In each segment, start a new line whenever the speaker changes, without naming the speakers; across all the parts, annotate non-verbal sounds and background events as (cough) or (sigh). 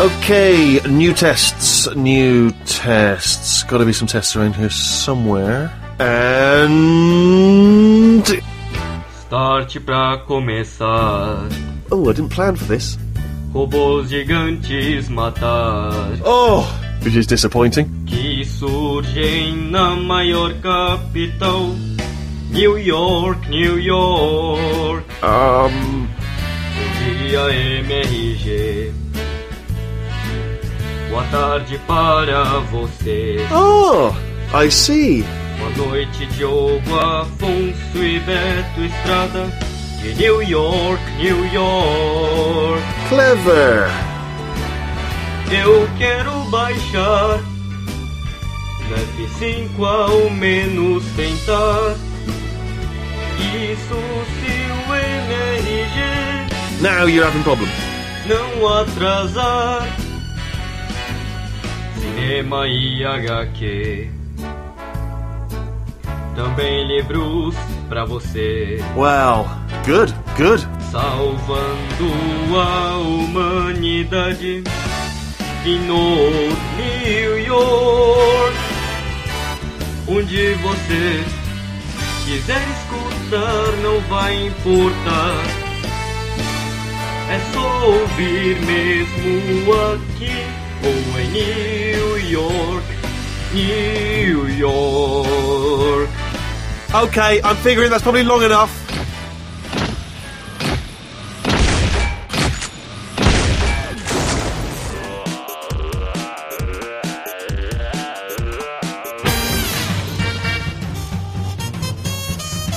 Okay, new tests, new tests. Got to be some tests around here somewhere. And
Start pra começar.
oh, I didn't plan for this.
Robôs gigantes matar.
Oh, which is disappointing.
Que surgem na maior capital. New York, New York.
Um,
dia, MRG. Boa tarde para você.
oh, I see.
Boa noite, Diogo Afonso e Beto Estrada. De New York, New York.
Clever.
Eu quero baixar no F5 ao menos tentar. Isso se o MRG
Now you're having problems.
não atrasar. Cinema e HQ. Também livros pra você.
Wow, good, good.
Salvando a humanidade e no New York, onde você quiser escutar, não vai importar. É só ouvir mesmo aqui ou em New York, New York.
Okay, I'm figuring that's probably long enough.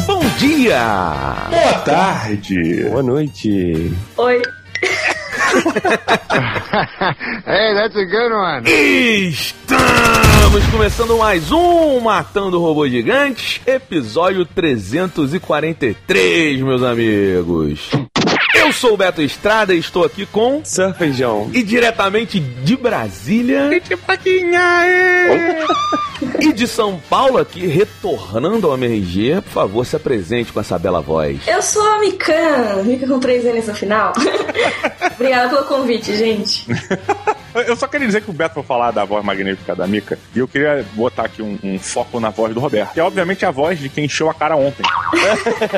Bom dia!
Boa tarde.
Boa noite!
Oi. (laughs)
Hey, that's a good one.
Estamos começando mais um Matando Robôs Gigantes, episódio 343, meus amigos. Eu sou o Beto Estrada e estou aqui com.
Sir Feijão.
E diretamente de Brasília. E de São Paulo aqui, retornando ao MRG. Por favor, se apresente com essa bela voz.
Eu sou a Mikan, Mika com três N's no final. (laughs) Obrigada pelo convite, gente.
Eu só queria dizer que o Beto foi falar da voz magnífica da Mica e eu queria botar aqui um, um foco na voz do Roberto, que é obviamente a voz de quem encheu a cara ontem. (laughs)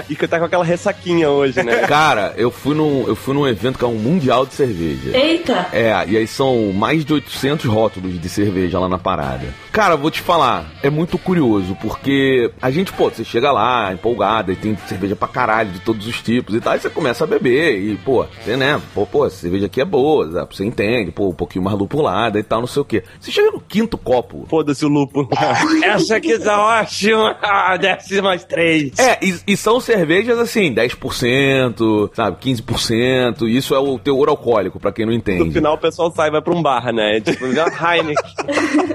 E que tá com aquela ressaquinha hoje, né?
Cara, eu fui num, eu fui num evento que é um mundial de cerveja.
Eita!
É, e aí são mais de 800 rótulos de cerveja lá na parada. Cara, vou te falar, é muito curioso, porque a gente, pô, você chega lá, empolgada, e tem cerveja pra caralho de todos os tipos e tal, e você começa a beber, e, pô, você, né, pô, pô, essa cerveja aqui é boa, sabe? você entende, pô, um pouquinho mais lupulada e tal, não sei o quê. Você chega no quinto copo,
Foda-se o lupo. (laughs) Essa aqui tá ótima. Ah, desce mais três.
É, e, e são cervejas assim, 10%, sabe, 15%, isso é o teor alcoólico, pra quem não
No
entende.
final o pessoal sai e vai pra um bar, né? Tipo, Heineken.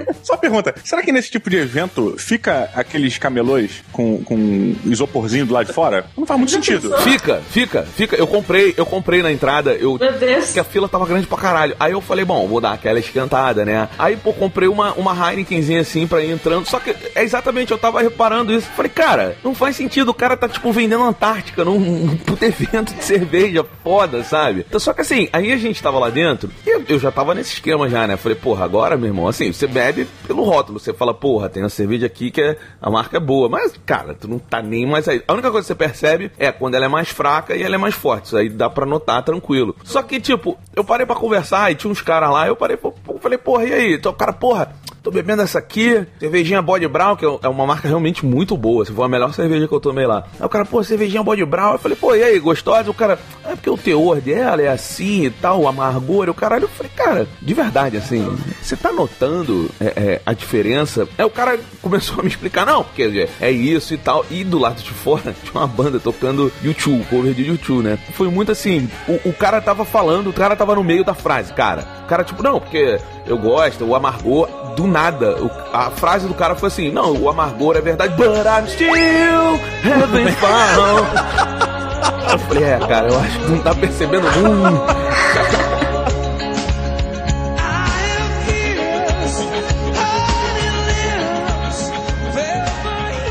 (laughs)
Só uma pergunta, será que nesse tipo de evento fica aqueles camelôs com, com isoporzinho do lado de fora? Não faz muito sentido.
Fica, fica, fica. Eu comprei, eu comprei na entrada, eu
Meu Deus.
porque a fila tava grande pra caralho. Aí eu falei, bom, vou dar aquela esquentada, né? Aí, pô, comprei uma, uma Heinekenzinha assim pra ir entrando. Só que é exatamente, eu tava reparando isso. Falei, cara, não faz sentido. O cara tá, tipo, vendendo Antártica num, (laughs) num puto evento de cerveja foda, sabe? Então, só que assim, aí a gente tava lá dentro e eu, eu já tava nesse esquema já, né? Falei, porra, agora, meu irmão, assim, você bebe pelo rótulo. Você fala, porra, tem uma cerveja aqui que é, a marca é boa. Mas, cara, tu não tá nem mais aí. A única coisa que você percebe é quando ela é mais fraca e ela é mais forte. Isso aí dá pra notar tranquilo. Só que, tipo, eu parei pra conversar e tinha uns caras lá, eu parei, falei, porra, e aí? Então, o cara, porra, tô bebendo essa aqui, cervejinha Body Brown, que é uma marca realmente muito boa. Se foi a melhor cerveja que eu tomei lá. Aí o cara, pô, cervejinha Body Brown. Eu falei, pô, e aí, gostosa? O cara, é porque o teor dela é assim e tal, o amargor, o caralho. Eu falei, cara, de verdade, assim, você tá notando é, é, a diferença? Aí o cara (laughs) começou a me explicar, não, porque é isso e tal. E do lado de fora (laughs) tinha uma banda tocando YouTube, cover de YouTube, né? Foi muito assim, o, o cara tava falando, o cara tava no meio da frase, cara. O cara, tipo, não, porque eu gosto, o amargor, do nada. o- a frase do cara foi assim: Não, o amargor é verdade, but I'm still having fun. Eu falei: É, cara, eu acho que não tá percebendo muito.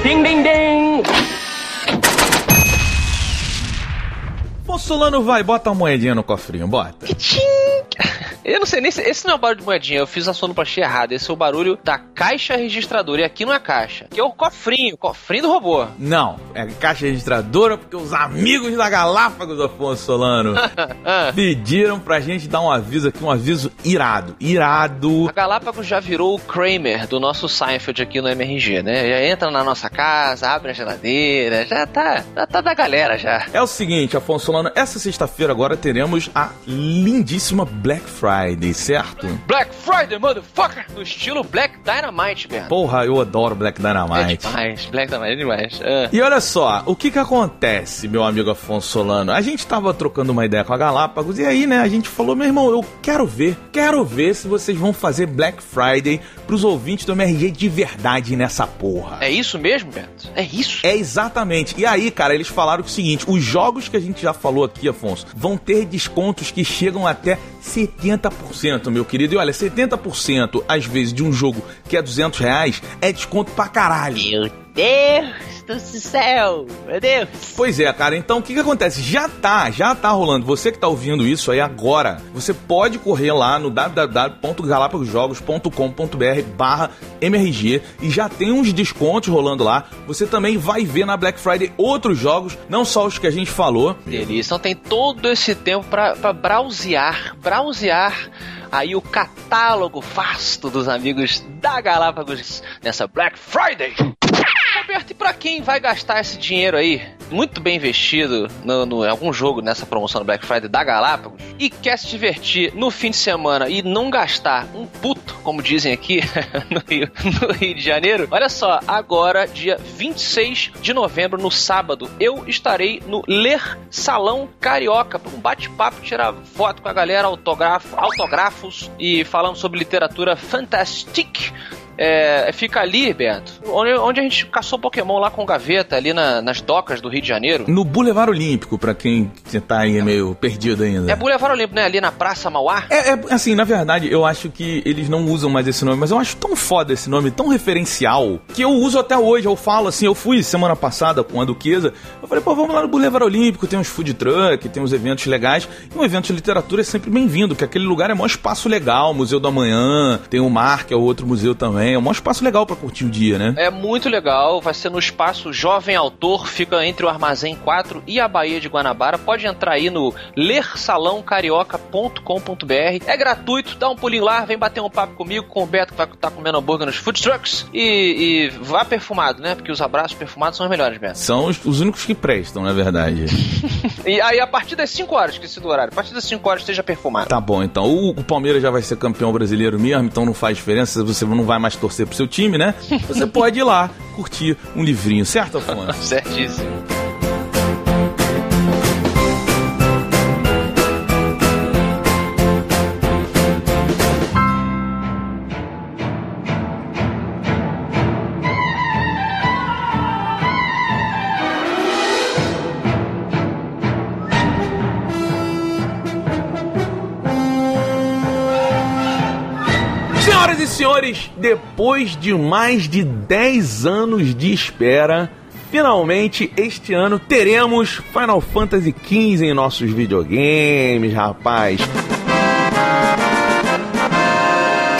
Ding, ding, ding.
Ô, Solano, vai, bota uma moedinha no cofrinho, bota. Eu não sei nem se. Esse não é o barulho de moedinha, eu fiz a sonoplastia errada. Esse é o barulho da caixa registradora. E aqui não é caixa. Aqui é o cofrinho, cofrinho do robô.
Não, é caixa registradora porque os amigos da Galápagos, Afonso Solano, (laughs)
Ah,
pediram pra gente dar um aviso aqui, um aviso irado. Irado.
A Galápagos já virou o Kramer do nosso Seinfeld aqui no MRG, né? Já entra na nossa casa, abre a geladeira, já tá, já tá da galera já.
É o seguinte, Afonso Solano, essa sexta-feira agora teremos a lindíssima Black Friday, certo?
Black Friday, motherfucker! No estilo Black Dynamite, Berto.
Porra, eu adoro Black
É
Dynamite.
demais, Black Dynamite é demais. Ah.
E olha só, o que que acontece, meu amigo Afonso Solano? A gente tava trocando uma ideia com a Galápagos e aí, né, a gente falou, meu irmão, eu quero ver, quero ver se vocês vão fazer Black Friday pros ouvintes do MRG de verdade nessa porra.
É isso mesmo, Beto? É isso?
É exatamente. E aí, cara, eles falaram o seguinte: os jogos que a gente já falou aqui, Afonso, vão ter descontos que chegam até 70%, meu querido. E olha, 70% às vezes de um jogo que é 200 reais é desconto pra caralho.
Meu Deus do céu! Meu Deus!
Pois é, cara. Então o que que acontece? Já tá, já tá rolando. Você que tá ouvindo isso aí agora, você pode correr lá no www.galapagosjogos.com.br barra MRG e já tem uns descontos rolando lá. Você também vai ver na Black Friday outros jogos, não só os que a gente falou.
Delícia. Então tem todo esse tempo pra, pra browsear, browsear aí o catálogo vasto dos amigos da Galápagos nessa Black Friday. Roberto, e pra quem vai gastar esse dinheiro aí, muito bem investido no, no- algum jogo nessa promoção do Black Friday da Galápagos, e quer se divertir no fim de semana e não gastar um puto, como dizem aqui (laughs) no Rio, no Rio de Janeiro, olha só, agora, dia 26 de novembro, no sábado, eu estarei no Ler Salão Carioca, para um bate-papo, tirar foto com a galera, autógrafo, autógrafos e falando sobre literatura fantastic. É, fica ali, Beto, onde, onde a gente caçou Pokémon lá com gaveta, ali na- nas docas do Rio de Janeiro.
No Boulevard Olímpico, pra quem tá aí meio perdido ainda.
É Boulevard Olímpico, né? Ali na Praça Mauá.
É, é, assim, na verdade, eu acho que eles não usam mais esse nome, mas eu acho tão foda esse nome, tão referencial, que eu uso até hoje. Eu falo assim, eu fui semana passada com a Duquesa, eu falei, pô, vamos lá no Boulevard Olímpico, tem uns food truck, tem uns eventos legais, e um evento de literatura é sempre bem-vindo, que aquele lugar é maior espaço legal, Museu do Amanhã, tem o Mar, que é outro museu também, é um espaço legal pra curtir o dia, né?
É muito legal, vai ser no espaço Jovem Autor, fica entre o Armazém 4 e a Baía de Guanabara. Pode entrar aí no lersalãocarioca.com.br. É gratuito, dá um pulinho lá, vem bater um papo comigo, com o Beto que vai estar comendo hambúrguer nos food trucks. E, e vá perfumado, né? Porque os abraços perfumados são os melhores, Beto.
São os, os únicos que prestam, na verdade. (laughs)
E aí, a partir das 5 horas, esqueci do horário, a partir das 5 horas esteja perfumado.
Tá bom, então. O, o Palmeiras já vai ser campeão brasileiro mesmo, então não faz diferença. Você não vai mais torcer pro seu time, né? (laughs) Você pode ir lá curtir um livrinho, certo, Afonso?
Certíssimo.
Senhores, depois de mais de 10 anos de espera, finalmente este ano teremos Final Fantasy XV em nossos videogames, rapaz.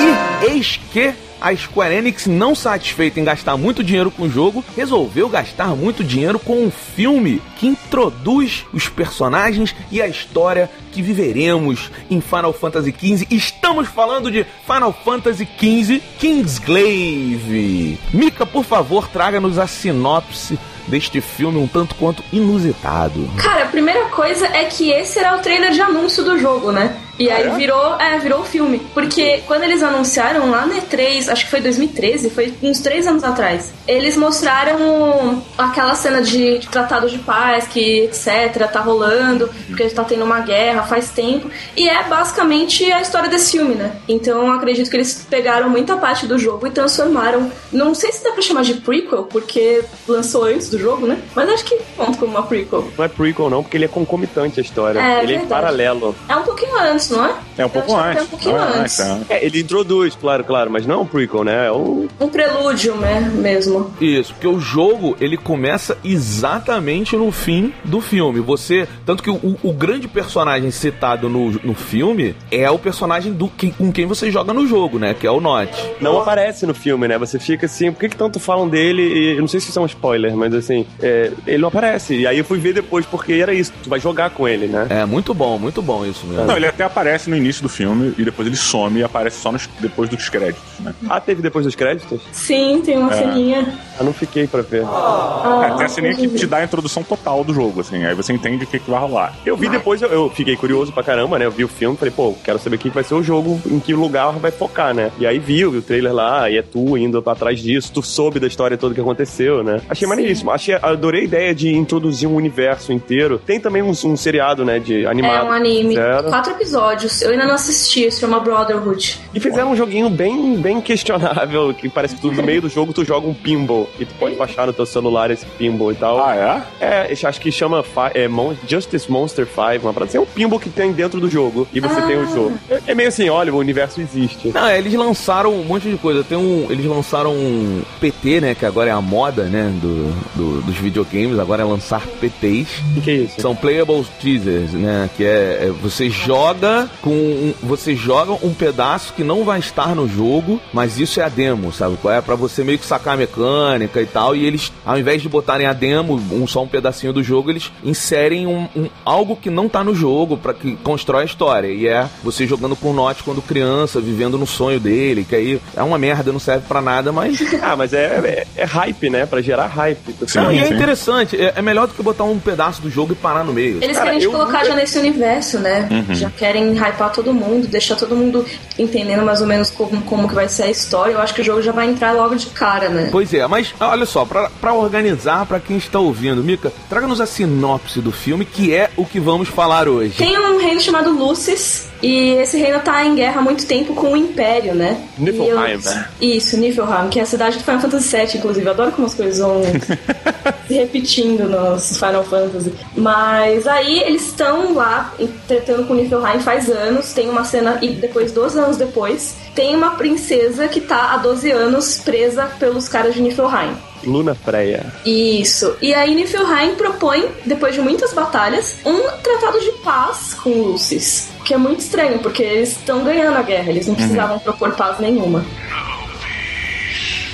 E eis que a Square Enix, não satisfeita em gastar muito dinheiro com o jogo, resolveu gastar muito dinheiro com um filme que introduz os personagens e a história que viveremos em Final Fantasy XV. Estamos falando de Final Fantasy XV Kingsglaive. Mika, por favor, traga-nos a sinopse deste filme um tanto quanto inusitado.
Cara, a primeira coisa é que esse era o trailer de anúncio do jogo, né? E aí virou, é, virou o filme. Porque quando eles anunciaram lá na E3, acho que foi 2013, foi uns três anos atrás, eles mostraram aquela cena de, de tratado de paz, que etc, tá rolando, porque tá tendo uma guerra faz tempo. E é basicamente a história desse filme, né? Então eu acredito que eles pegaram muita parte do jogo e transformaram. Não sei se dá pra chamar de prequel, porque lançou antes do jogo, né? Mas acho que conta como uma prequel.
Não é prequel não, porque ele é concomitante à história.
É,
ele é
verdade.
paralelo.
É um pouquinho antes antes, não é?
É um pouco
que
antes.
É um pouquinho
é
antes.
antes, é.
É, ele introduz, claro, claro, mas não é um prequel, né? É um...
Um prelúdio né, mesmo.
Isso, porque o jogo ele começa exatamente no fim do filme. Você. Tanto que o, o grande personagem citado no, no filme é o personagem do que, com quem você joga no jogo, né? Que é o Notch.
Não aparece no filme, né? Você fica assim, por que, que tanto falam dele? E eu não sei se isso é um spoiler, mas assim, é, ele não aparece. E aí eu fui ver depois, porque era isso, tu vai jogar com ele, né?
É muito bom, muito bom isso mesmo.
Não, ele até aparece no início do filme e depois ele some e aparece só nos- depois dos créditos, né?
Ah, teve depois dos créditos?
Sim, tem uma
É.
ceninha.
Ah, não fiquei pra ver.
Ah,
É, tem a ceninha que te dá a introdução total do jogo, assim, aí você entende o que, que vai rolar.
Eu vi depois, eu, eu fiquei curioso pra caramba, né? Eu vi o filme, falei, pô, quero saber o que vai ser o jogo, em que lugar vai focar, né? E aí vi, eu vi o trailer lá, e é tu indo pra trás disso, tu soube da história toda que aconteceu, né? Achei maneiríssimo. Achei, adorei a ideia de introduzir um universo inteiro. Tem também um, um seriado, né, de animado.
É um anime.
Fizeram.
Quatro episódios. Eu ainda não assisti, se chama Brotherhood.
E fizeram um joguinho bem, bem questionável, que parece que tu, no meio do jogo tu joga um pinball, e tu pode baixar no teu celular esse pinball e tal.
Ah, é?
É, eu acho que chama é, Justice Monster 5, uma parada assim. É um pinball que tem dentro do jogo, e você tem o jogo. É, é meio assim, olha, o universo existe.
Não, é, eles lançaram um monte de coisa. Tem um, eles lançaram um PT, né? Que agora é a moda, né? Do, do- dos videogames. Agora é lançar PTs.
O que, que é isso?
São playable teasers, né? Que é, é você joga com um- você joga um pedaço que não vai estar no jogo, mas isso é a demo, sabe? qual É para você meio que sacar a mecânica e tal. E eles, ao invés de botarem a demo, um só um pedacinho do jogo, eles inserem um, um- algo que não tá no jogo para que constrói a história. E é você jogando com o Notch quando criança, vivendo no sonho dele, que aí é uma merda, não serve para nada, mas (laughs)
Ah, mas é, é, é hype, né? Pra gerar hype.
Sim,
não, e é
sim.
interessante, é, é melhor do que botar um pedaço do jogo e parar no meio.
Eles
Cara,
querem te colocar
nunca-
já nesse universo, né? Já querem hypar todo mundo, deixar todo mundo entendendo mais ou menos como, como que vai ser a história. Eu acho que o jogo já vai entrar logo de cara, né?
Pois é, mas olha só, pra organizar pra quem está ouvindo, Mika, traga-nos a sinopse do filme, que é o que vamos falar hoje.
Tem um reino chamado Lucis, e esse reino tá em guerra há muito tempo com o Império, né?
Niflheim,
eu-
né?
Isso, Niflheim, que é a cidade do Final Fantasy VII, inclusive. Eu adoro como as coisas vão (laughs) se repetindo nos Final Fantasy. Mas aí eles estão lá tretando com Niflheim faz anos. Tem uma cena, e depois, 12 anos depois, tem uma princesa que tá há 12 anos presa pelos caras de Niflheim.
Luna Freya.
Isso. E aí Niflheim propõe, depois de muitas batalhas, um tratado de paz com Lucis. Que é muito estranho, porque eles estão ganhando a guerra, eles não precisavam propor paz nenhuma.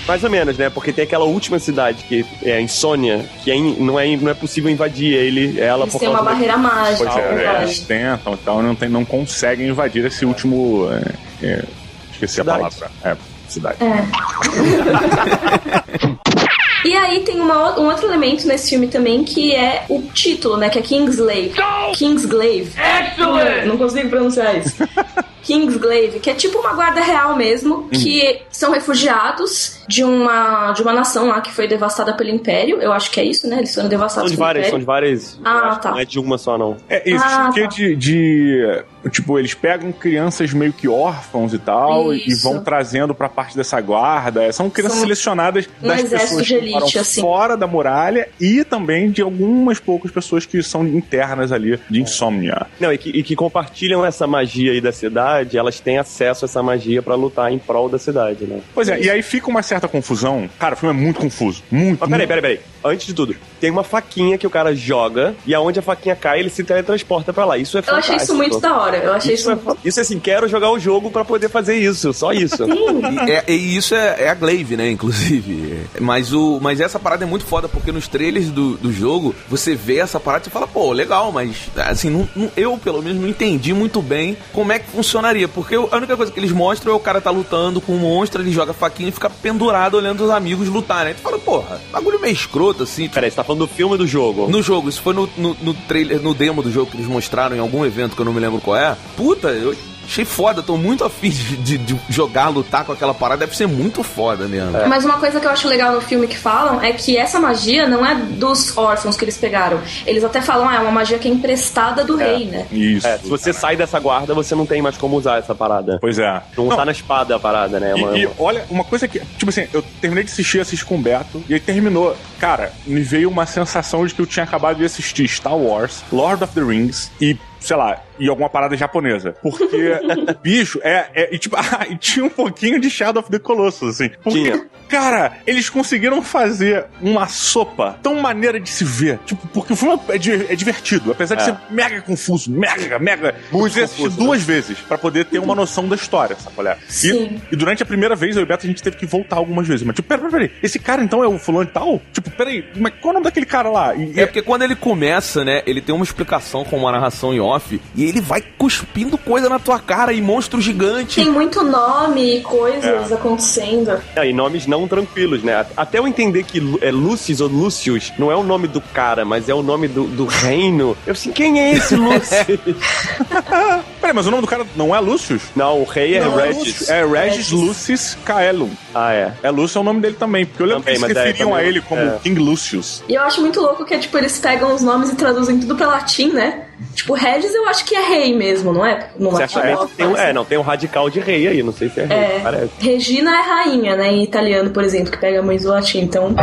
Mais ou menos, né? Porque tem aquela última cidade que é a Insônia, que é in- não, é, não é possível invadir ele, ela
Eles
por causa
uma
da-
barreira mágica.
Pois é,
é
é, eles tentam e tal, não, tem, não conseguem invadir esse último. é, é, esqueci
Cidade.
a palavra. É, cidade. (laughs) (laughs)
E aí tem uma um outro elemento nesse filme também que é o título, né? Que é Kingsglaive. Kingsglaive. Não, não consigo pronunciar isso. (laughs) Kingsglaive, que é tipo uma guarda real mesmo, que são refugiados de uma, de uma nação lá que foi devastada pelo Império. Eu acho que é isso, né? Eles foram
São
devastados
de
pelo
várias, são de várias.
Ah, tá.
Não é de uma só, não.
É, existe
Ah,
um quê
tá.
de, de- Tipo, eles pegam crianças meio que órfãos e tal e
Isso.
vão trazendo pra parte dessa guarda. São crianças
São
selecionadas
um
das pessoas
de
que
elite, assim.
fora da muralha e também de algumas poucas pessoas que são internas ali de insônia.
Não, e que, e que compartilham essa magia aí da cidade, elas têm acesso a essa magia pra lutar em prol da cidade, né?
Pois é, e aí fica uma certa confusão. Cara, o filme é muito confuso. Muito,
Mas peraí, peraí, peraí. Antes de tudo, tem uma faquinha que o cara joga e aonde a faquinha cai, ele se teletransporta pra lá. Isso é
Eu
fantástico.
achei isso muito da hora. Eu achei isso,
Isso é, isso é assim, quero jogar o jogo pra poder fazer isso, só isso.
E, é- e isso é, é a Glaive, né, inclusive. Mas, o, mas essa parada é muito foda, porque nos trailers do, do jogo, você vê essa parada e fala, pô, legal, mas assim, não- não- eu pelo menos não entendi muito bem como é que funcionaria. Porque a única coisa que eles mostram é o cara tá lutando com um monstro, ele joga a faquinha e fica pendurado olhando os amigos lutarem. Aí tu fala, porra, bagulho meio escroto, assim.
Peraí, você tá falando do filme ou do jogo?
No jogo, isso foi no, no, no trailer, no demo do jogo que eles mostraram em algum evento que eu não me lembro qual é. Puta, eu achei foda, tô muito afim de, de- de jogar, lutar com aquela parada, deve ser muito foda mesmo.
Mas uma coisa que eu acho legal no filme que falam é que essa magia não é dos órfãos que eles pegaram. Eles até falam, ah, é uma magia que é emprestada do rei, né?
Isso.
É, se você sai dessa guarda, você não tem mais como usar essa parada.
Pois é.
Não,
Não,
tá na espada a parada, né? É uma-
E, e olha, uma coisa que, tipo assim, eu terminei de assistir, assisti com o Beto, e aí terminou. Cara, me veio uma sensação de que eu tinha acabado de assistir Star Wars, Lord of the Rings, e sei lá, ir alguma parada japonesa. Porque, (laughs) bicho, é. é e, tipo, (laughs) ah, e tinha um pouquinho de Shadow of the Colossus, assim. Porque,
Tinha.
Cara, eles conseguiram fazer uma sopa tão maneira de se ver. Tipo, porque o filme é, di- é divertido, apesar de
É.
ser mega confuso, mega, mega.
Muito
você assistir
confuso, né?
duas vezes pra poder ter uma noção da história, sabe qual é?
Sim.
E, e durante a primeira vez, eu e o Beto, a gente teve que voltar algumas vezes. Mas, tipo, pera, pera, pera, esse cara então é o fulano e tal? Tipo, peraí, mas qual é o nome daquele cara lá? E,
É porque quando ele começa, né, ele tem uma explicação com uma narração em off e ele vai cuspindo coisa na tua cara e monstro gigante.
Tem muito nome e coisas acontecendo.
É, e nomes não tranquilos, né? Até eu entender que é Lucius ou Lucius não é o nome do cara, mas é o nome do, do reino. Eu assim, quem é esse (laughs) Lucius? (laughs)
Peraí, mas o nome do cara não é Lucius?
não, o rei é
Não,
Regis.
Lucius. É Regis Lucius Caelum.
Ah, é.
É, Lúcio é o nome dele também, porque eu lembro
Também,
que eles
é,
referiam a
também-
ele como
é.
King Lucius.
E eu acho muito louco que é tipo, eles pegam os nomes e traduzem tudo pra latim, né? Tipo, Regis eu acho que é rei mesmo, não é? No latim.
Certamente tem um, é, não, tem um radical de rei aí, não sei se é rei,
É.
parece.
Regina é rainha, né? Em italiano, por exemplo, que pega muito do latim. Então,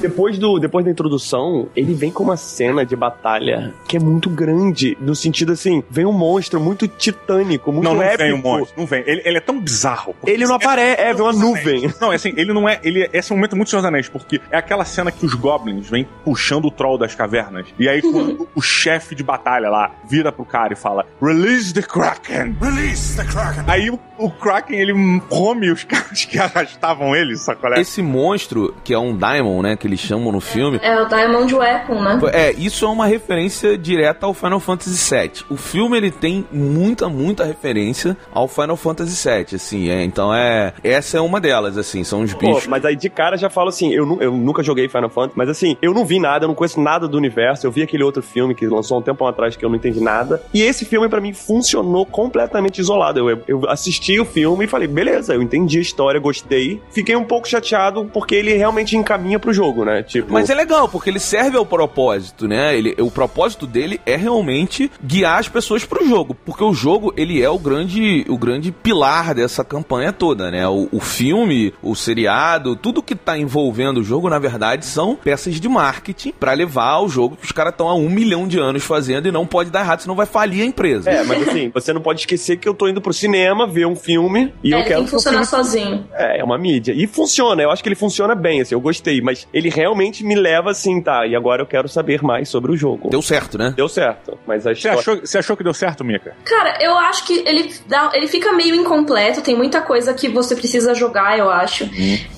Depois, do, depois da introdução, ele vem com uma cena de batalha que é muito grande, no sentido assim, vem um monstro muito titânico, muito
Não, não
épico.
vem um monstro, não vem. Ele, ele é tão bizarro.
Ele não aparece, é, vem uma nuvem.
Não, é assim, ele não é. Ele, esse é um momento muito Senhor dos Anéis, porque é aquela cena que os goblins vêm puxando o troll das cavernas. E aí, quando (laughs) o chefe de batalha lá vira pro cara e fala: Release the Kraken! Release the Kraken! Aí o, o Kraken ele come os (laughs) caras que arrastavam ele, sacolé?
Esse monstro, que é um Daimon, né, que eles chamam no filme,
é o Diamond Weapon, né?
É, isso é uma referência direta ao Final Fantasy VII. O filme ele tem muita, muita referência ao Final Fantasy VII, assim. é, então é, essa é uma delas, assim. São os
Pô,
bichos.
mas aí de cara já falo assim, eu, nu- eu nunca joguei Final Fantasy, mas assim, eu não vi nada, eu não conheço nada do universo. Eu vi aquele outro filme que lançou um tempo atrás que eu não entendi nada. E esse filme pra mim funcionou completamente isolado. Eu, eu assisti o filme e falei, beleza, eu entendi a história, gostei. Fiquei um pouco chateado porque ele realmente encaminha pro jogo, né? Tipo,
Mas é legal, porque ele serve ao propósito, né? Ele, o propósito dele é realmente guiar as pessoas pro jogo. Porque o jogo, ele é o grande, o grande pilar dessa campanha toda, né? O, o filme, o seriado, tudo que tá envolvendo o jogo, na verdade, são peças de marketing pra levar o jogo que os caras estão há um milhão de anos fazendo e não pode dar errado, senão vai falir a empresa.
É, mas assim, você não pode esquecer que eu tô indo pro cinema ver um filme e
É,
eu
ele
quero
tem que funcionar sozinho.
É, é uma mídia. E funciona, eu acho que ele funciona bem, assim, eu gostei, mas ele realmente me leva assim, tá, e agora eu quero saber mais sobre o jogo.
Deu certo, né?
Deu certo, mas a
Você
história...
achou, você achou que deu certo, Mika?
Cara, eu acho que ele, dá, ele fica meio incompleto, tem muita coisa que você precisa jogar, eu acho.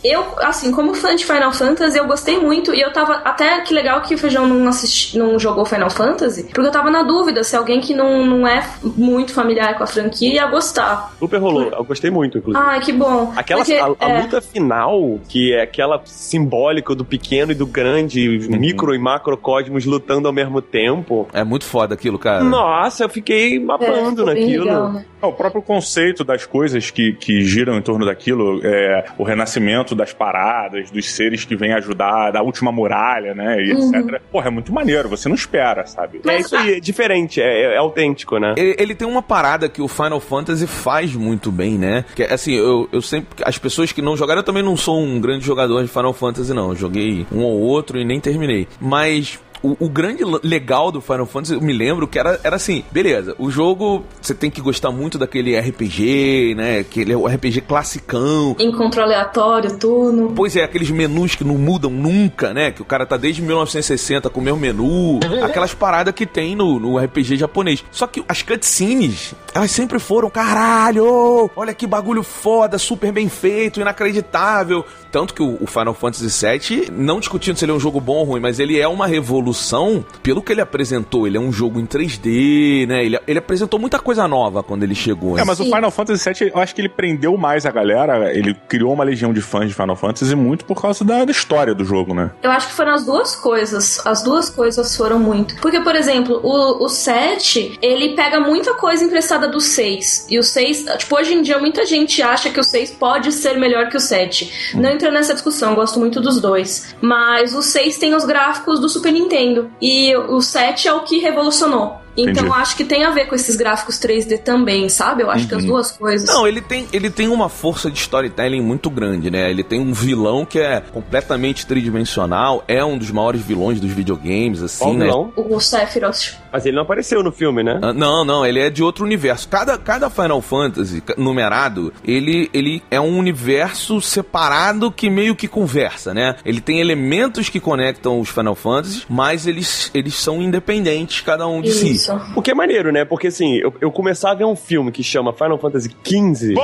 Eu, assim, como fã de Final Fantasy, eu gostei muito e eu tava. Até que legal que o Feijão não, assisti, não jogou Final Fantasy, porque eu tava na dúvida se alguém que não, não é muito familiar com a franquia ia gostar.
Super rolou, eu gostei muito, inclusive.
Ai, que bom.
Aquela,
Porque,
a, a
é,
luta final, que é aquela simbólica do pequeno e do grande, micro e macrocosmos lutando ao mesmo tempo.
É muito foda aquilo, cara.
Nossa, eu fiquei
é,
babando
bem
naquilo.
legal, né?
É, O próprio conceito das coisas que, que giram em torno daquilo, é, o renascimento das paradas, dos seres que vêm ajudar, da última muralha, né, e
Uhum.
etc. Porra, é muito maneiro, você não espera, sabe?
É isso aí, é diferente, é, é- é autêntico, né?
Ele, ele tem uma parada que o Final Fantasy faz muito bem, né? Que é, assim, eu, eu sempre. As pessoas que não jogaram, eu também não sou um grande jogador de Final Fantasy, não. Eu joguei um ou outro e nem terminei. Mas. O, o grande legal do Final Fantasy, eu me lembro que era, era assim, beleza, o jogo você tem que gostar muito daquele RPG, né? Aquele RPG classicão.
Encontro aleatório, turno.
Pois é, aqueles menus que não mudam nunca, né? Que o cara tá desde 1960 com o mesmo menu. Aquelas paradas que tem no, no RPG japonês. Só que as cutscenes, elas sempre foram, caralho! Olha que bagulho foda, super bem feito, inacreditável. Tanto que o, o Final Fantasy VII, não discutindo se ele é um jogo bom ou ruim, mas ele é uma revolução pelo que ele apresentou. Ele é um jogo em 3D, né? Ele, ele apresentou muita coisa nova quando ele chegou.
É, mas o
Sim.
Final Fantasy VII, eu acho que ele prendeu mais a galera, ele criou uma legião de fãs de Final Fantasy muito por causa da, da história do jogo, né?
Eu acho que foram as duas coisas. As duas coisas foram muito. Porque, por exemplo, o, o 7, ele pega muita coisa emprestada do 6. E o 6, tipo, hoje em dia muita gente acha que o 6 pode ser melhor que o 7. Não entrando nessa discussão, gosto muito dos dois. Mas o 6 tem os gráficos do Super Nintendo. E o 7 é o que revolucionou. Então
Entendi.
acho que tem a ver com esses gráficos 3D também, sabe? Eu acho que as duas coisas.
Não, ele tem, ele tem uma força de storytelling muito grande, né? Ele tem um vilão que é completamente tridimensional, é um dos maiores vilões dos videogames, assim,
Qual
né?
vilão?
O Sephiroth.
Mas ele não apareceu no filme, né?
Ah, Não, não, ele é de outro universo. Cada, cada Final Fantasy numerado, ele, ele é um universo separado que meio que conversa, né? Ele tem elementos que conectam os Final Fantasy, mas eles, eles são independentes, cada um de si.
Isso.
O que é maneiro, né? Porque assim, eu, eu começar a ver um filme que chama Final Fantasy XV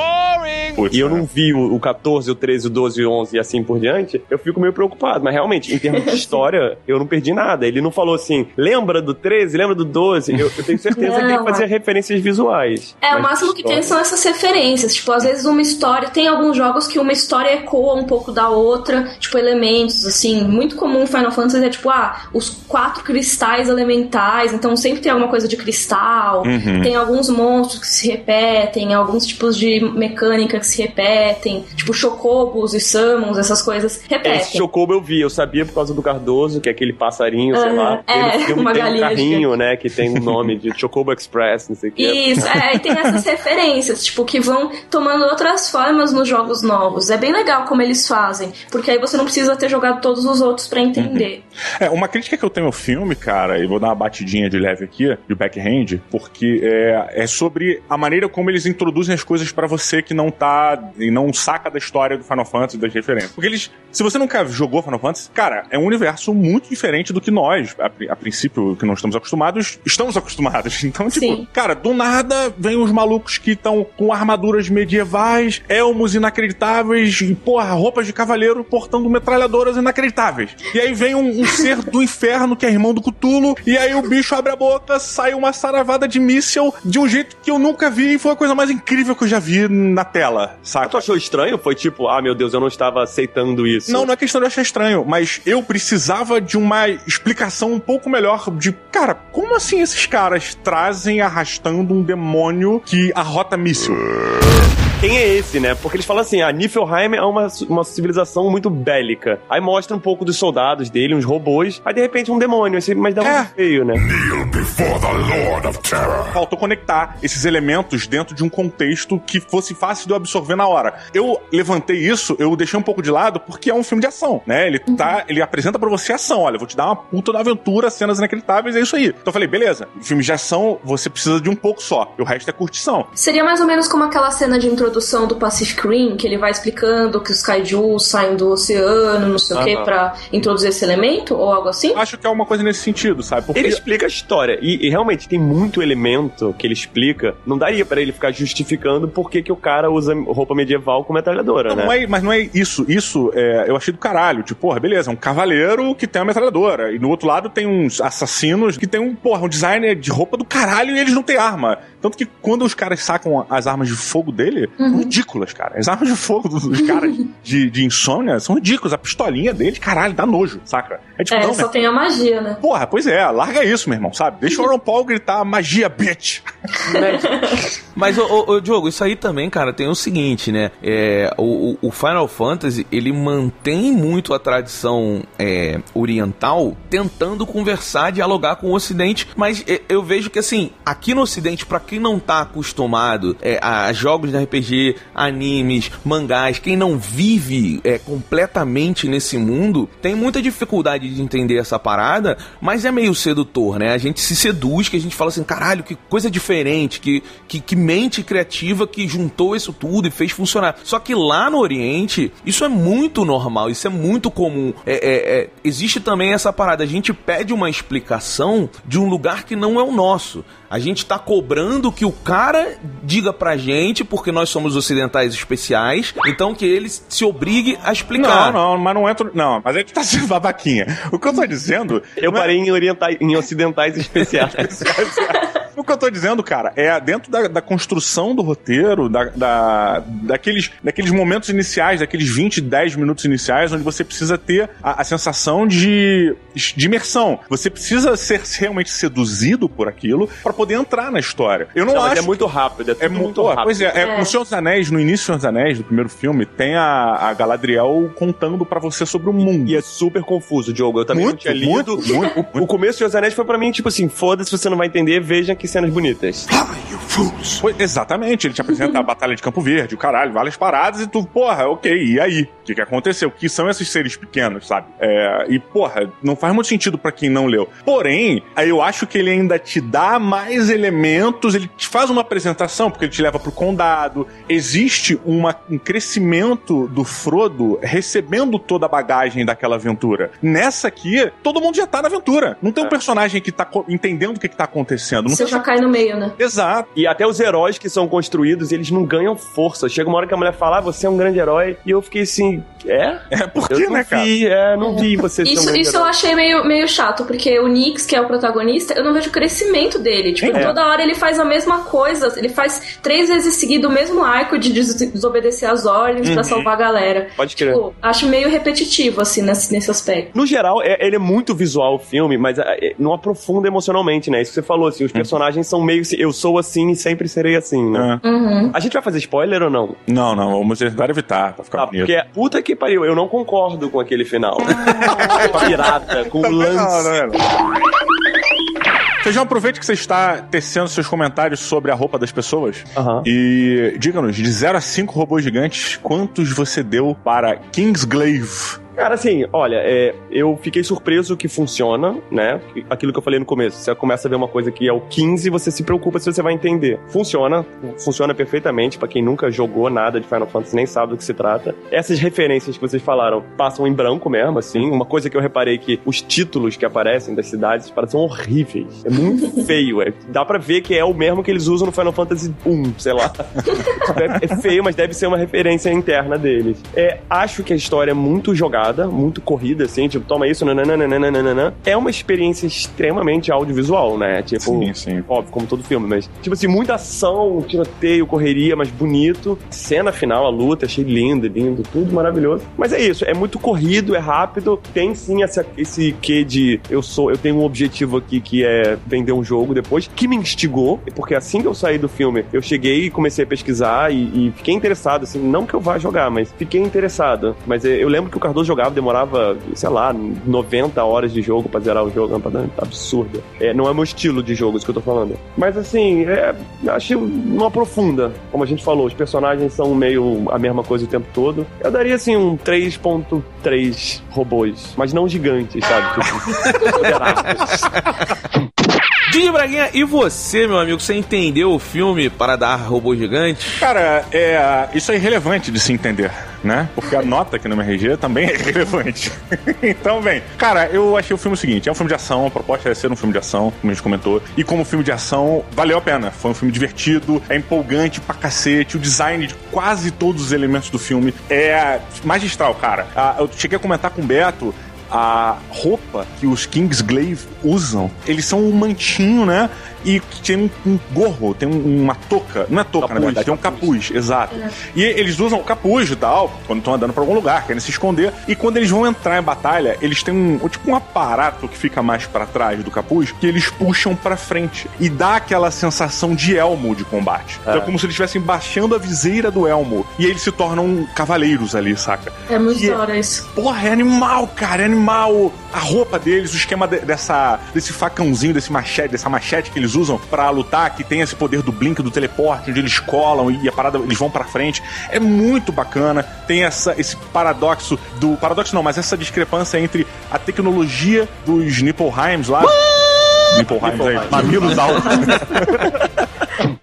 Putz,
e eu não vi o, o 14, o 13, o 12, o 11 e assim por diante, eu fico meio preocupado. Mas realmente, em termos de (laughs) história, eu não perdi nada. Ele não falou assim, lembra do 13, lembra do 12? Eu, eu tenho certeza que ele
Não,
fazia referências visuais.
É, o máximo que tem são essas referências. Tipo, às vezes uma história. Tem alguns jogos que uma história ecoa um pouco da outra. Tipo, elementos, assim. Muito comum Final Fantasy é tipo, ah, os quatro cristais elementais. Então sempre tem alguma coisa de cristal.
Uhum.
Tem alguns monstros que se repetem. Alguns tipos de mecânica que se repetem. Tipo, chocobos e summons, essas coisas
Esse
repetem.
Chocobo eu vi, eu sabia por causa do Cardoso, que é aquele passarinho, sei
Aham,
lá.
é,
filme
uma
tem um
galinha
carrinho, né, que tem o nome de (laughs) Chocobo Express, não sei o que.
Isso, é, e tem essas (laughs) referências, tipo, que vão tomando outras formas nos jogos novos. É bem legal como eles fazem, porque aí você não precisa ter jogado todos os outros pra entender.
É, uma crítica que eu tenho ao filme, cara, e vou dar uma batidinha de leve aqui, de backhand, porque é, é sobre a maneira como eles introduzem as coisas pra você que não tá e não saca da história do Final Fantasy, das referências. Porque eles, se você nunca jogou Final Fantasy, cara, é um universo muito diferente do que nós, a, a princípio, que não estamos acostumados, estamos acostumados. (laughs) Então, tipo,
Sim.
cara, do nada vem os malucos que estão com armaduras medievais, elmos inacreditáveis e, porra, roupas de cavaleiro portando metralhadoras inacreditáveis. E aí vem um, um ser do (laughs) inferno que é irmão do Cutulo, e aí o bicho abre a boca, sai uma saravada de míssel de um jeito que eu nunca vi e foi a coisa mais incrível que eu já vi na tela, saca?
tu achou estranho? Foi tipo, ah, meu Deus, eu não estava aceitando isso.
Não, não é questão de achar estranho, mas eu precisava de uma explicação um pouco melhor de, cara, como assim esses caras trazem arrastando um demônio que arrota míssil?
Quem é esse, né? Porque eles falam assim, a Niflheim é uma, uma civilização muito bélica. Aí mostra um pouco dos soldados dele, uns robôs. Aí de repente um demônio, assim, mas dá
É.
um feio, né?
Faltou conectar esses elementos dentro de um contexto que fosse fácil de eu absorver na hora. Eu levantei isso, eu deixei um pouco de lado porque é um filme de ação, né? Ele tá, ele apresenta pra você ação. Olha, vou te dar uma puta da aventura, cenas inacreditáveis, é isso aí. Então eu falei, beleza, filme de ação você precisa de um pouco só. E o resto é curtição.
Seria mais ou menos como aquela cena de introdução do Pacific Rim, que ele vai explicando que os kaijus saem do oceano, não sei o que, pra introduzir esse elemento, ou algo assim?
Acho que é uma coisa nesse sentido, sabe? Porque
Ele explica a história. E, e realmente tem muito elemento que ele explica. Não daria pra ele ficar justificando por que, que o cara usa roupa medieval com metralhadora,
Não,
né?
não é, mas não é isso. Isso é, eu achei do caralho. Tipo, porra, beleza, é um cavaleiro que tem uma metralhadora. E no outro lado tem uns assassinos que tem um, porra, um designer de roupa do caralho e eles não têm arma. Tanto que quando os caras sacam as armas de fogo dele, são ridículas, cara. As armas de fogo dos caras de, de insônia são ridículas. A pistolinha deles, caralho, dá nojo, saca? É tipo,
É,
não,
só
meu-
tem a magia, né?
Porra, pois é, larga isso, meu irmão, sabe? Deixa o Aaron Paul gritar magia, bitch.
Mas, ô, ô, ô, Diogo, isso aí também, cara, tem o seguinte, né? É, o, o- Final Fantasy, ele mantém muito a tradição é, oriental, tentando conversar, dialogar com o Ocidente, mas é, eu vejo que, assim, aqui no Ocidente, pra quem não tá acostumado é, a jogos de RPG, animes, mangás, quem não vive é, completamente nesse mundo, tem muita dificuldade de entender essa parada, mas é meio sedutor, né? A gente se seduz, que a gente fala assim, caralho, que coisa diferente, que, que, que mente criativa que juntou isso tudo e fez funcionar. Só que lá no Oriente, isso é muito normal, isso é muito comum. É, é- é- existe também essa parada, a gente pede uma explicação de um lugar que não é o nosso. A gente tá cobrando que o cara diga pra gente, porque nós somos ocidentais especiais, então que ele se obrigue a explicar.
Não, não, mas não entra. Não, mas aí tu tá sendo babaquinha. O que eu tô dizendo.
Eu
é-
parei em, orientais, em ocidentais especiais. (laughs)
O que eu tô dizendo, cara, é dentro da, da construção do roteiro, da, da- daqueles, daqueles momentos iniciais, daqueles 20, 10 minutos iniciais, onde você precisa ter a, a sensação de, de imersão. Você precisa ser realmente seduzido por aquilo pra poder entrar na história. Eu não,
Não, mas
acho.
é muito rápido, é tudo
É mu-
muito
pô,
rápido.
Pois é, é,
É.
no Senhor dos Anéis, no início do Senhor dos Anéis, do primeiro filme, tem a, a Galadriel contando pra você sobre o mundo.
E é super confuso, Diogo. Eu também
Muito,
não tinha lido.
muito, muito,
O começo de Os Anéis foi pra mim, tipo assim, foda-se, você não vai entender, veja que cenas bonitas.
Foi- exatamente, ele te apresenta a Batalha de Campo Verde, o caralho, várias paradas, e tu, porra, ok, e aí? O que, que aconteceu? O que são esses seres pequenos, sabe? É, e, porra, não faz muito sentido pra quem não leu. Porém, aí eu acho que ele ainda te dá mais elementos, ele te faz uma apresentação, porque ele te leva pro condado. Existe uma- um crescimento do Frodo recebendo toda a bagagem daquela aventura. Nessa aqui, todo mundo já tá na aventura. Não tem um personagem que tá entendendo o que, que tá acontecendo. Não
Você
tem
já cai no meio, né?
Exato.
E até os heróis que são construídos, eles não ganham força. Chega uma hora que a mulher fala, ah, você é um grande herói. E eu fiquei assim, é?
É, por
Eu
quê,
não
né, cara?
vi, é, não vi você ser um
Isso,
grande
isso eu
herói.
achei meio, meio chato, porque o Nix, que é o protagonista, eu não vejo o crescimento dele. Tipo,
É.
toda hora ele faz a mesma coisa, ele faz três vezes seguido o mesmo arco de des- desobedecer as ordens pra salvar a galera.
Pode crer.
Tipo, acho meio repetitivo, assim, nesse, nesse aspecto.
No geral, é- ele é muito visual o filme, mas é, é, não aprofunda emocionalmente, né? Isso que você falou, assim, os personagens são meio assim, eu sou assim e sempre serei assim, né?
É.
Uhum.
A gente vai fazer spoiler ou não?
Não, não, vamos tentar evitar, pra ficar
Tá,
bonito.
porque puta que pariu, eu não concordo com aquele final. (laughs) com a pirata, com o lance.
Não, não. Feijão, aproveite que você está tecendo seus comentários sobre a roupa das pessoas
Aham.
e diga-nos, de 0 a 5 robôs gigantes, quantos você deu para Kingsglaive?
Cara, assim, olha, é, eu fiquei surpreso que funciona, né? Aquilo que eu falei no começo. Você começa a ver uma coisa que é o 15, você se preocupa se você vai entender. Funciona, funciona perfeitamente pra quem nunca jogou nada de Final Fantasy, nem sabe do que se trata. Essas referências que vocês falaram passam em branco mesmo, assim. Uma coisa que eu reparei que os títulos que aparecem das cidades parecem horríveis. É muito (laughs) feio, é. Dá pra ver que é o mesmo que eles usam no Final Fantasy 1, sei lá. (laughs) É, é feio, mas deve ser uma referência interna deles. É, acho que a história é muito jogada, muito corrida, assim, tipo, toma isso, nananana. É uma experiência extremamente audiovisual, né? Tipo,
Sim, sim.
óbvio, como todo filme, mas, tipo assim, muita ação, tiroteio, correria, mas bonito. Cena final, a luta, achei lindo, lindo, tudo maravilhoso. Mas é isso, é muito corrido, é rápido, tem sim essa, esse quê de eu sou, eu tenho um objetivo aqui que é vender um jogo depois, que me instigou, porque assim que eu saí do filme, eu cheguei e comecei a pesquisar e, e fiquei interessado, assim, não que eu vá jogar, mas fiquei interessado. Mas é, eu lembro que o Cardoso jogava, demorava, sei lá, 90 horas de jogo pra zerar o jogo, é uma absurda. É, não é meu estilo de jogo, isso que eu tô falando. Mas assim, é, achei não aprofunda. Como a gente falou, os personagens são meio a mesma coisa o tempo todo. Eu daria assim um 3.3 robôs, mas não gigantes, sabe? Tipo. (laughs)
Didi Braguinha, e você, meu amigo, você entendeu o filme para dar robô gigante?
Cara, é, isso é irrelevante de se entender, né? Porque a nota aqui no MRG também é irrelevante. (laughs) então, bem, cara, eu achei o filme o seguinte: é um filme de ação, a proposta é ser um filme de ação, como a gente comentou. E como filme de ação, valeu a pena. Foi um filme divertido, é empolgante pra cacete. O design de quase todos os elementos do filme é magistral, cara. Ah, eu cheguei a comentar com o Beto a roupa que os Kingsglaive usam, eles são um mantinho, né? E tem um, um gorro, tem um- uma touca. Não é touca, na
Capuz,
verdade, tem um capuz, exato. E eles usam o capuz e tal, quando estão andando pra algum lugar, querem se esconder. E quando eles vão entrar em batalha, eles têm um, tipo um aparato que fica mais pra trás do capuz, que eles puxam pra frente. E dá aquela sensação de elmo de combate. Então é como se eles estivessem baixando a viseira do elmo. E eles se tornam cavaleiros ali, saca?
É muito
E é-
da hora isso.
Porra, é animal, cara, é animal. A roupa deles, o esquema de- dessa, desse facãozinho, desse machete, dessa machete que eles usam pra lutar, que tem esse poder do blink, do teleporte, onde eles colam e a parada, eles vão pra frente. É muito bacana. Tem essa, esse paradoxo do. Paradoxo não, mas essa discrepância entre a tecnologia dos Nipplheims lá. Nipplheims aí, mamilos altos. (laughs)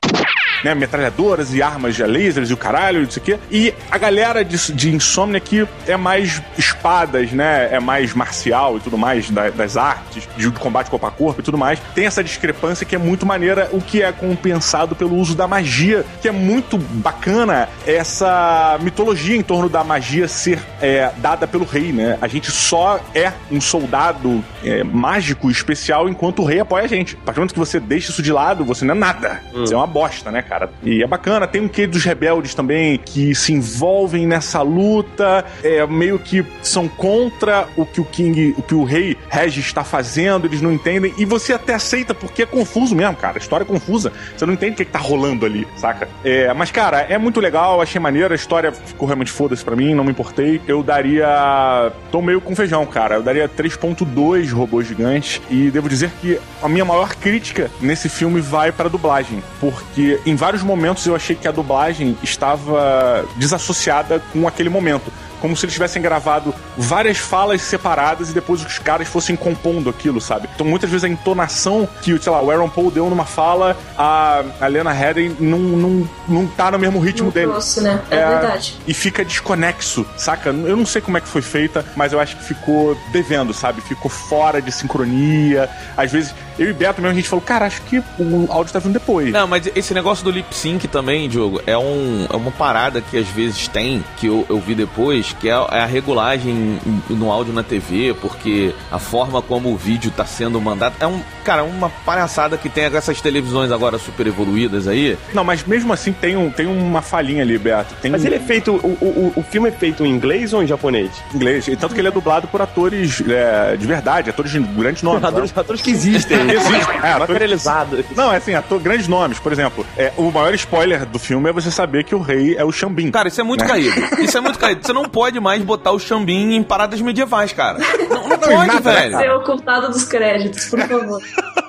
né, metralhadoras e armas de lasers e o caralho, não sei o quê. E a galera de, de Insomnia aqui é mais espadas, né? É mais marcial e tudo mais, da- das artes, de combate corpo a corpo e tudo mais. Tem essa discrepância que é muito maneira, o que é compensado pelo uso da magia, que é muito bacana essa mitologia em torno da magia ser é, dada pelo rei, né? A gente só é um soldado é, mágico especial enquanto o rei apoia a gente. A partir do momento que você deixa isso de lado, você não é nada. Você é uma bosta, né, cara? E é bacana. Tem um quê dos rebeldes também que se envolvem nessa luta, é, meio que são contra o que o King, o que o rei Regis está fazendo, eles não entendem. E você até aceita porque é confuso mesmo, cara. A história é confusa. Você não entende o que, que tá rolando ali, saca? É, mas, cara, é muito legal, achei maneiro. A história ficou realmente foda-se pra mim, não me importei. Eu daria. Tô meio com feijão, cara. Eu daria 3,2 robôs gigantes. E devo dizer que a minha maior crítica nesse filme vai pra dublagem. Porque em vários momentos eu achei que a dublagem estava desassociada com aquele momento como se eles tivessem gravado várias falas separadas e depois os caras fossem compondo aquilo, sabe? Então muitas vezes a entonação que, sei lá, o Aaron Paul deu numa fala, a, a Lena Headey não, não, não tá no mesmo ritmo
Não
dele.
trouxe, né? É verdade.
E fica desconexo, saca? Eu não sei como é que foi feita, mas eu acho que ficou devendo, sabe? Ficou fora de sincronia. Às vezes, eu e Beto mesmo, a gente falou, cara, acho que o áudio tá vindo depois.
Não, mas esse negócio do lip sync também, Diogo, é, um, é uma parada que às vezes tem, que eu, eu vi depois, que é a, é a regulagem no áudio na TV, porque a forma como o vídeo tá sendo mandado. É um, cara, uma palhaçada que tem essas televisões agora super evoluídas aí.
Não, mas mesmo assim tem, um, tem uma falhinha ali, Beto. Tem
Mas
um-
ele é feito. O, o, o filme é feito em inglês ou em japonês?
inglês. E tanto que ele é dublado por atores é, de verdade, atores de grandes (laughs) nomes.
Atores,
né?
atores que existem.
Existem, é. Não, é assim, ator, grandes nomes. Por exemplo, é, o maior spoiler do filme é você saber que o rei é o Xambin.
Cara, isso é muito
Né?
caído. Isso é muito caído. Você não pode mais botar o Xambin em paradas medievais, cara. Não, não
Não,
pode,
nada,
velho.
Ser ocultado dos créditos, por favor. (laughs)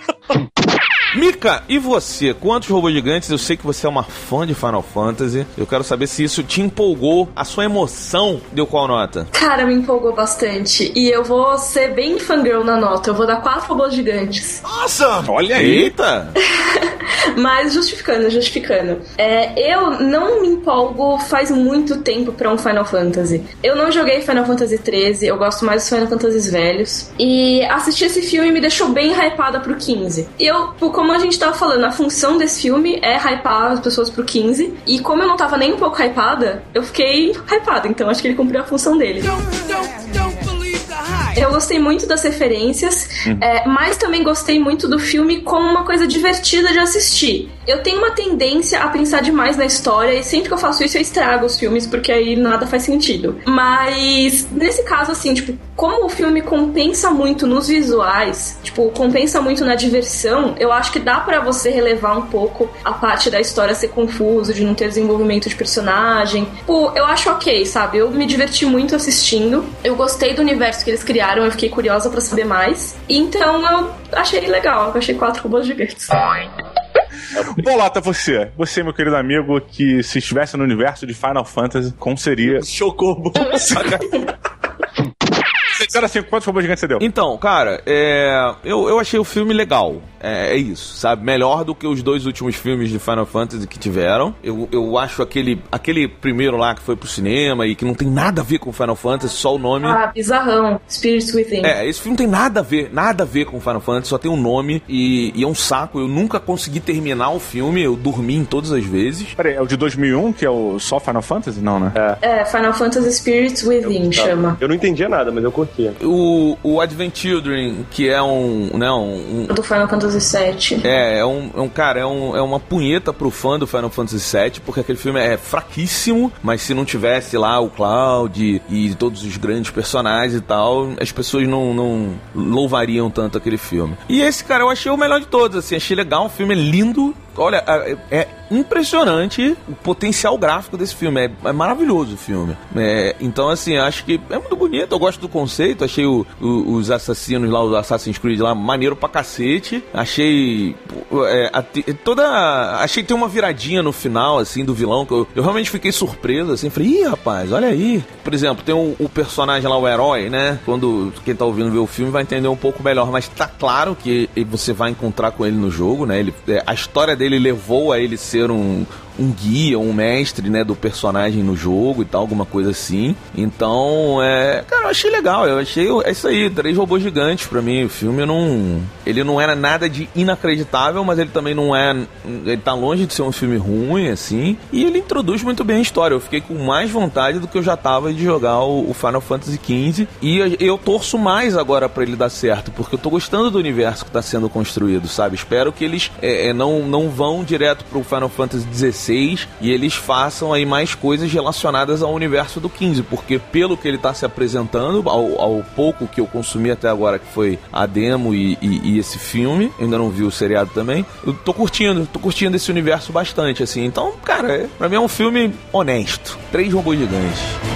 Mika, e você? Quantos robôs gigantes? Eu sei que você é uma fã de Final Fantasy. Eu quero saber se isso te empolgou. A sua emoção deu qual nota?
Cara, me empolgou bastante. E eu vou ser bem fangirl na nota. Eu vou dar quatro robôs gigantes.
Nossa!
Olha aí.
Eita! (laughs)
Mas justificando, justificando. É, eu não me empolgo faz muito tempo pra um Final Fantasy. Eu não joguei Final Fantasy XIII, eu gosto mais dos Final Fantasies velhos. E assistir esse filme me deixou bem hypada pro 15. E eu, pô, como a gente tava falando, a função desse filme é hypar as pessoas pro 15. E como eu não tava nem um pouco hypada, eu fiquei hypada. Então acho que ele cumpriu a função dele. Eu gostei muito das referências, é, mas também gostei muito do filme como uma coisa divertida de assistir. Eu tenho uma tendência a pensar demais na história e sempre que eu faço isso eu estrago os filmes porque aí nada faz sentido. Mas nesse caso, assim, tipo, como o filme compensa muito nos visuais, tipo, compensa muito na diversão, eu acho que dá pra você relevar um pouco a parte da história ser confuso, de não ter desenvolvimento de personagem. Pô, eu acho ok, sabe? Eu me diverti muito assistindo. Eu gostei do universo que eles criaram, eu fiquei curiosa pra saber mais. Então eu achei legal, eu achei quatro robôs gigantes.
Bolota, você. Você, meu querido amigo, que se estivesse no universo de Final Fantasy, como seria? (laughs)
Chocobo.
Era assim, quantos robôs gigantes você deu?
Então, cara, é, eu, eu achei o filme legal. É, é isso, sabe? Melhor do que os dois últimos filmes de Final Fantasy que tiveram. Eu, eu acho aquele, aquele primeiro lá que foi pro cinema e que não tem nada a ver com Final Fantasy, só o nome.
Ah, bizarrão. Spirits Within.
É, esse filme não tem nada a ver, nada a ver com Final Fantasy, só tem um nome e, e é um saco. Eu nunca consegui terminar o filme, eu dormi em todas as vezes.
Peraí, é o de 2001, que é o só Final Fantasy? Não, né?
É, Final Fantasy Spirits Within chama.
Eu não entendia nada, mas eu curtia.
O, o Advent Children, que é um, né, um, um-
Do Final Fantasy VII.
É, é um, é um cara, é, um, é uma punheta pro fã do Final Fantasy VII, porque aquele filme é fraquíssimo, mas se não tivesse lá o Cloud e todos os grandes personagens e tal, as pessoas não, não louvariam tanto aquele filme. E esse, cara, eu achei o melhor de todos, assim, achei legal, o filme é lindo. Olha, é, é impressionante o potencial gráfico desse filme. É, é maravilhoso o filme. É, então, assim, acho que é muito bonito. Eu gosto do conceito. Achei o- o- os assassinos lá, os Assassin's Creed lá, maneiro pra cacete. Achei. é, a toda. Achei que tem uma viradinha no final, assim, do vilão. Que eu, eu realmente fiquei surpreso, assim. Falei, ih, rapaz, olha aí. Por exemplo, tem o, o personagem lá, o herói, né? Quando quem tá ouvindo ver o filme vai entender um pouco melhor. Mas tá claro que você vai encontrar com ele no jogo, né? Ele, é, a história dele levou a ele ser ser um, um guia, um mestre, né, do personagem no jogo e tal, alguma coisa assim. Então, é, cara, eu achei legal, eu achei, é isso aí, três robôs gigantes pra mim, o filme não, ele não era nada de inacreditável, mas ele também não é, ele tá longe de ser um filme ruim, assim, e ele introduz muito bem a história, eu fiquei com mais vontade do que eu já tava de jogar o, Final Fantasy XV, e eu, eu torço mais agora pra ele dar certo, porque eu tô gostando do universo que tá sendo construído, sabe? Espero que eles é, é, não, não vão direto pro Final Fantasy XVI e eles façam aí mais coisas relacionadas ao universo do 15, porque pelo que ele tá se apresentando, ao, ao pouco que eu consumi até agora, que foi a demo e, e, e esse filme, ainda não vi o seriado também, eu tô curtindo, tô curtindo esse universo bastante, assim. Então, cara, é, pra mim é um filme honesto. Três robôs gigantes.